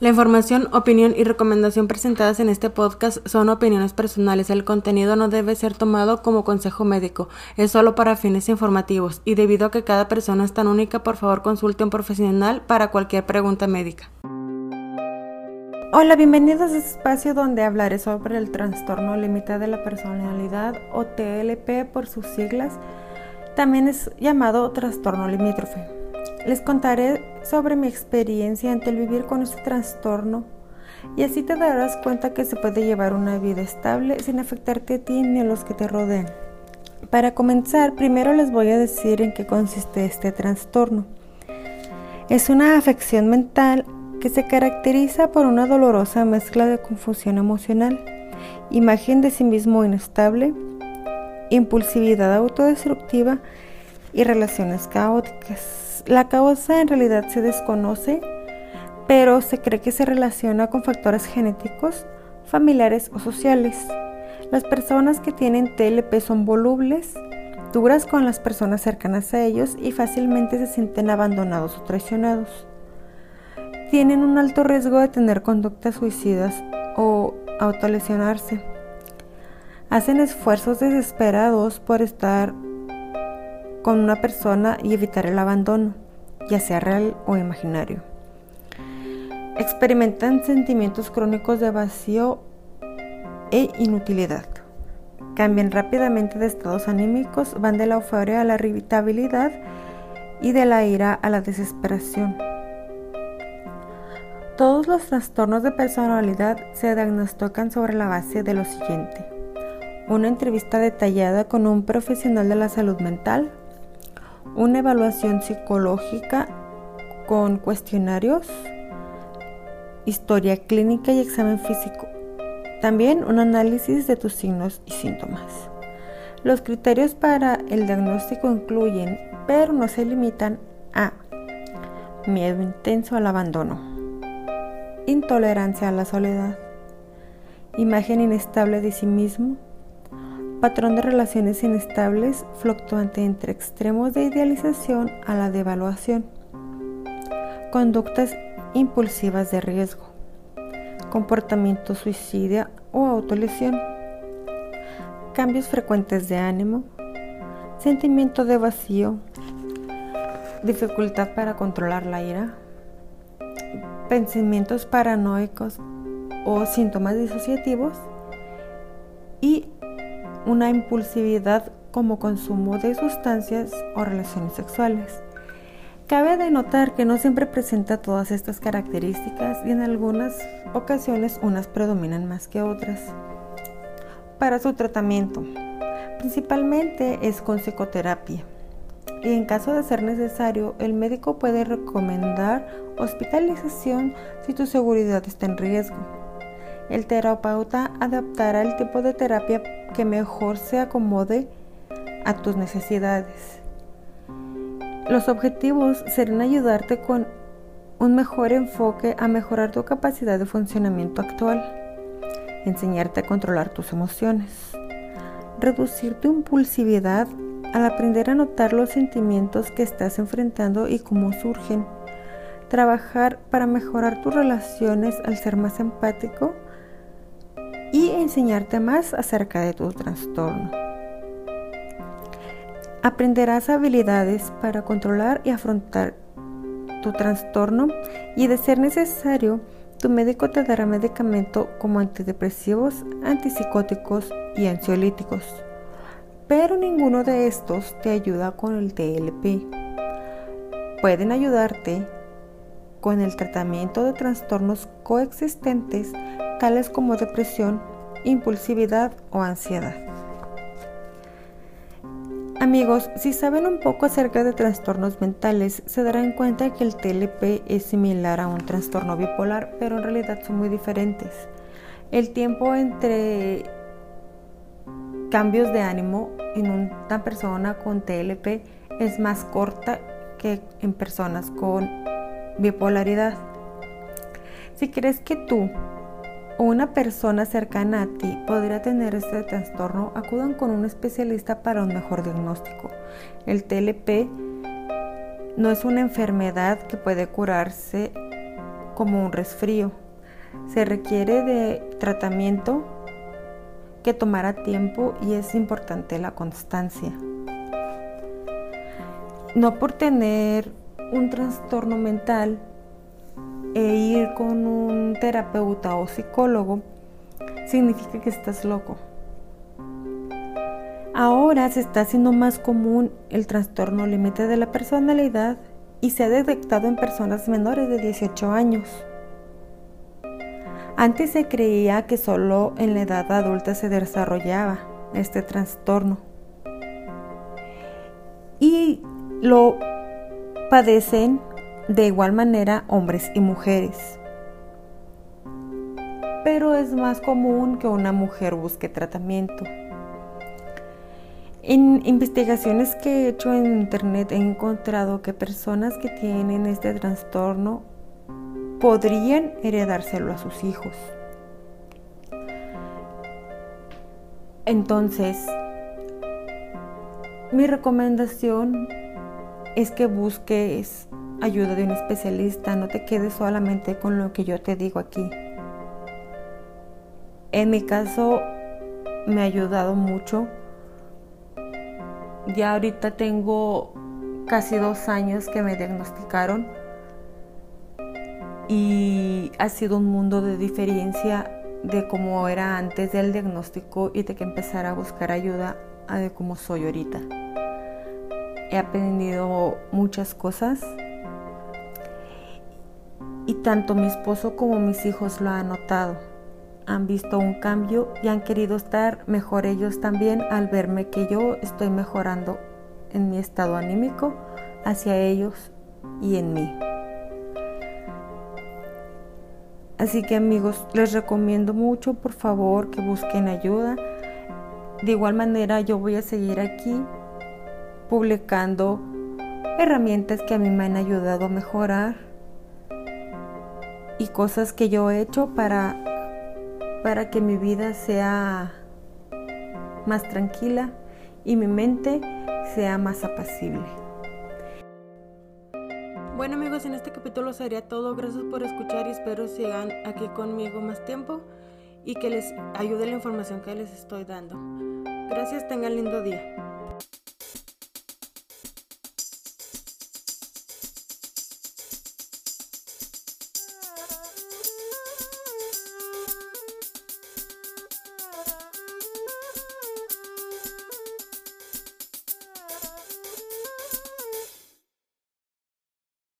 La información, opinión y recomendación presentadas en este podcast son opiniones personales. El contenido no debe ser tomado como consejo médico, es solo para fines informativos y debido a que cada persona es tan única, por favor consulte a un profesional para cualquier pregunta médica. Hola, bienvenidos a este espacio donde hablaré sobre el trastorno límite de la personalidad o TLP por sus siglas. También es llamado trastorno limítrofe. Les contaré sobre mi experiencia ante el vivir con este trastorno y así te darás cuenta que se puede llevar una vida estable sin afectarte a ti ni a los que te rodean. Para comenzar, primero les voy a decir en qué consiste este trastorno. Es una afección mental que se caracteriza por una dolorosa mezcla de confusión emocional, imagen de sí mismo inestable, impulsividad autodestructiva y relaciones caóticas. La causa en realidad se desconoce, pero se cree que se relaciona con factores genéticos, familiares o sociales. Las personas que tienen TLP son volubles, duras con las personas cercanas a ellos y fácilmente se sienten abandonados o traicionados. Tienen un alto riesgo de tener conductas suicidas o autolesionarse. Hacen esfuerzos desesperados por estar con una persona y evitar el abandono, ya sea real o imaginario. Experimentan sentimientos crónicos de vacío e inutilidad. Cambian rápidamente de estados anímicos, van de la euforia a la irritabilidad y de la ira a la desesperación. Todos los trastornos de personalidad se diagnostican sobre la base de lo siguiente. Una entrevista detallada con un profesional de la salud mental, una evaluación psicológica con cuestionarios, historia clínica y examen físico. También un análisis de tus signos y síntomas. Los criterios para el diagnóstico incluyen, pero no se limitan a miedo intenso al abandono, intolerancia a la soledad, imagen inestable de sí mismo, patrón de relaciones inestables fluctuante entre extremos de idealización a la devaluación, conductas impulsivas de riesgo, comportamiento suicida o autolesión, cambios frecuentes de ánimo, sentimiento de vacío, dificultad para controlar la ira, pensamientos paranoicos o síntomas disociativos. Y una impulsividad como consumo de sustancias o relaciones sexuales. Cabe de notar que no siempre presenta todas estas características y en algunas ocasiones unas predominan más que otras. Para su tratamiento, principalmente es con psicoterapia y en caso de ser necesario, el médico puede recomendar hospitalización si tu seguridad está en riesgo. El terapeuta adaptará el tipo de terapia que mejor se acomode a tus necesidades. Los objetivos serán ayudarte con un mejor enfoque a mejorar tu capacidad de funcionamiento actual, enseñarte a controlar tus emociones, reducir tu impulsividad al aprender a notar los sentimientos que estás enfrentando y cómo surgen, trabajar para mejorar tus relaciones al ser más empático, enseñarte más acerca de tu trastorno. Aprenderás habilidades para controlar y afrontar tu trastorno y de ser necesario, tu médico te dará medicamento como antidepresivos, antipsicóticos y ansiolíticos. Pero ninguno de estos te ayuda con el TLP. Pueden ayudarte con el tratamiento de trastornos coexistentes tales como depresión, impulsividad o ansiedad. Amigos, si saben un poco acerca de trastornos mentales, se darán cuenta que el TLP es similar a un trastorno bipolar, pero en realidad son muy diferentes. El tiempo entre cambios de ánimo en una persona con TLP es más corta que en personas con bipolaridad. Si crees que tú o una persona cercana a ti podría tener este trastorno, acudan con un especialista para un mejor diagnóstico. El TLP no es una enfermedad que puede curarse como un resfrío. Se requiere de tratamiento que tomará tiempo y es importante la constancia. No por tener un trastorno mental e ir con un terapeuta o psicólogo significa que estás loco. Ahora se está haciendo más común el trastorno límite de la personalidad y se ha detectado en personas menores de 18 años. Antes se creía que solo en la edad adulta se desarrollaba este trastorno. Y lo padecen de igual manera hombres y mujeres. Pero es más común que una mujer busque tratamiento. En investigaciones que he hecho en internet he encontrado que personas que tienen este trastorno podrían heredárselo a sus hijos. Entonces, mi recomendación es que busques ayuda de un especialista, no te quedes solamente con lo que yo te digo aquí. En mi caso me ha ayudado mucho. Ya ahorita tengo casi dos años que me diagnosticaron y ha sido un mundo de diferencia de cómo era antes del diagnóstico y de que empezara a buscar ayuda a de cómo soy ahorita. He aprendido muchas cosas y tanto mi esposo como mis hijos lo han notado. Han visto un cambio y han querido estar mejor ellos también al verme que yo estoy mejorando en mi estado anímico hacia ellos y en mí. Así que amigos, les recomiendo mucho por favor que busquen ayuda. De igual manera yo voy a seguir aquí publicando herramientas que a mí me han ayudado a mejorar y cosas que yo he hecho para, para que mi vida sea más tranquila y mi mente sea más apacible. Bueno amigos, en este capítulo sería todo. Gracias por escuchar y espero sigan aquí conmigo más tiempo y que les ayude la información que les estoy dando. Gracias, tengan lindo día.